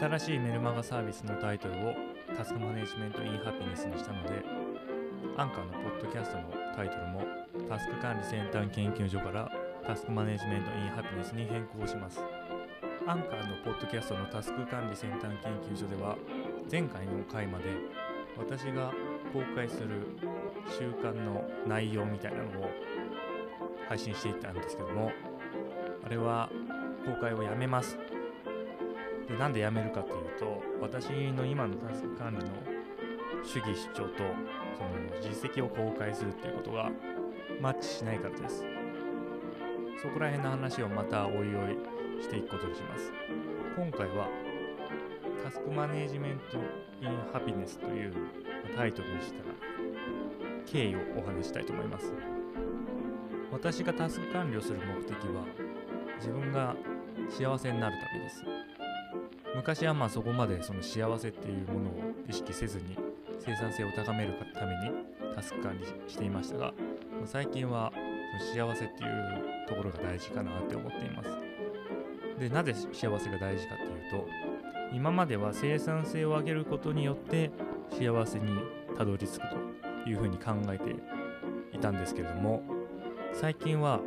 新しいメルマガサービスのタイトルをタスクマネジメントインハピネスにしたのでアンカーのポッドキャストのタイトルもタスク管理先端研究所からタスクマネジメントインハピネスに変更します。アンカーのポッドキャストのタスク管理先端研究所では前回の回まで私が公開する習慣の内容みたいなのを配信していったんですけどもあれは公開をやめます。でなんでやめるかっていうと私の今のタスク管理の主義主張とその実績を公開するっていうことがマッチしないからです。そこら辺の話をまたおいおいしていくことにします。今回はタスクマネージメントインハピネスというタイトルにした経緯をお話したいと思います。私がタスク管理をする目的は自分が幸せになるためです。昔はまあそこまでその幸せっていうものを意識せずに生産性を高めるためにタスク管理していましたが最近は幸せっていうところが大事かなって思っています。でなぜ幸せが大事かっていうと今までは生産性を上げることによって幸せにたどり着くというふうに考えていたんですけれども最近は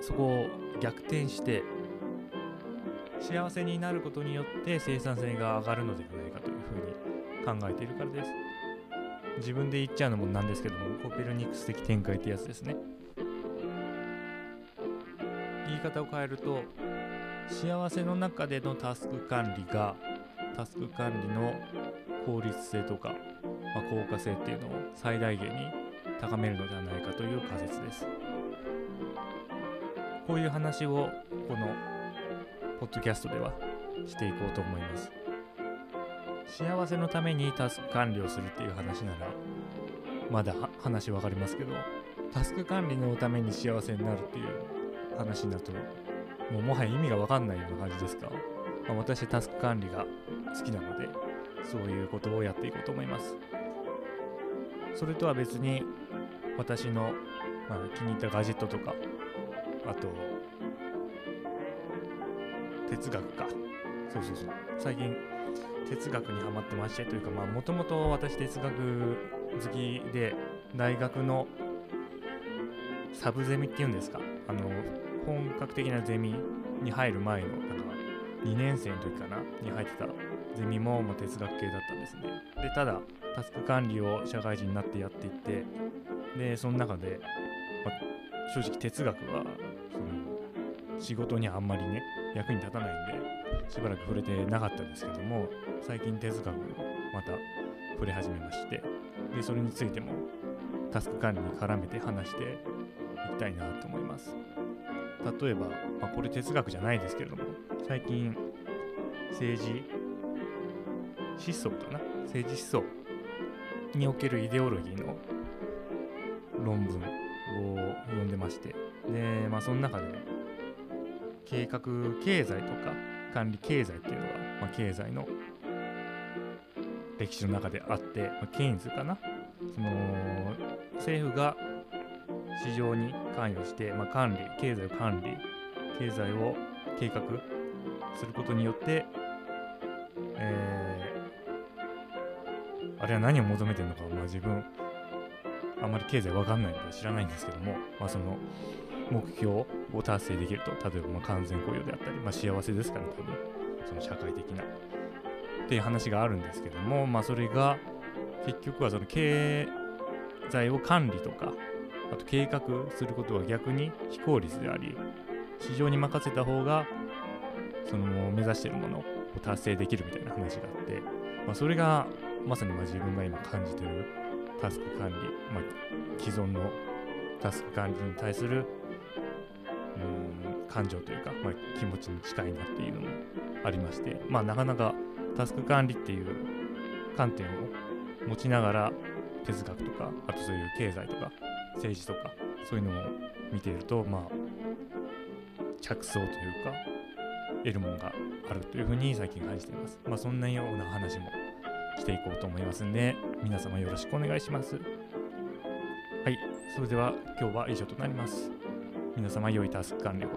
そこを逆転して幸せになることによって生産性が上がるのではないかというふうに考えているからです。自分で言っちゃうのもなんですけどもコペルニクス的展開ってやつですね。言い方を変えると幸せの中でのタスク管理がタスク管理の効率性とか、まあ、効果性っていうのを最大限に高めるのではないかという仮説です。こういう話をこのポッドキャストではしていこうと思います。幸せのためにタスク管理をするっていう話ならまだ話分かりますけどタスク管理のために幸せになるっていう話になるともうもはや意味が分かんないような感じですか、まあ、私タスク管理が好きなのでそういうことをやっていこうと思います。それとは別に私の、まあ、気に入ったガジェットとかあと哲学か。そうそうそう。最近哲学にハマってましてというかまあもともと私哲学好きで大学のサブゼミっていうんですか。あの本格的なゼミに入る前のなんか2年生の時かなに入ってたゼミももう哲学系だったんですね。でただタスク管理を社会人になってやっていってでその中で、ま、正直哲学はその仕事にあんまりね役に立たないんでしばらく触れてなかったんですけども最近哲学をまた触れ始めましてでそれについてもタスク管理に絡めて話していきたいなと思います。例えば、まあ、これ哲学じゃないですけれども最近政治思想かな？政治思想におけるイデオロギーの論文を読んでましてで、まあ、その中で計画経済とか管理経済っていうのが、まあ、経済の歴史の中であって、まあ、ケインズかな。その政府が市場に関与して、まあ、管理経済を管理経済を計画することによって、えー、あれは何を求めてるのか、まあ、自分あんまり経済わかんないので知らないんですけども、まあ、その目標を達成できると例えばま完全雇用であったり、まあ、幸せですから多分その社会的なっていう話があるんですけども、まあ、それが結局はその経済を管理とかあと計画することは逆に非効率であり市場に任せた方がその目指してるものを達成できるみたいな話があって、まあ、それがまさにま自分が今感じてるタスク管理、まあ、既存のタスク管理に対するうん感情というか、まあ、気持ちに近いなっていうのもありまして、まあ、なかなかタスク管理っていう観点を持ちながら哲学とかあとそういう経済とか政治とかそういうのを見ているとまあ着想というか得るものがあるというふうに最近感じています。まあそんなような話もしていこうと思いますんで、皆様よろしくお願いします。はい、それでは今日は以上となります。皆様良いタスク完了。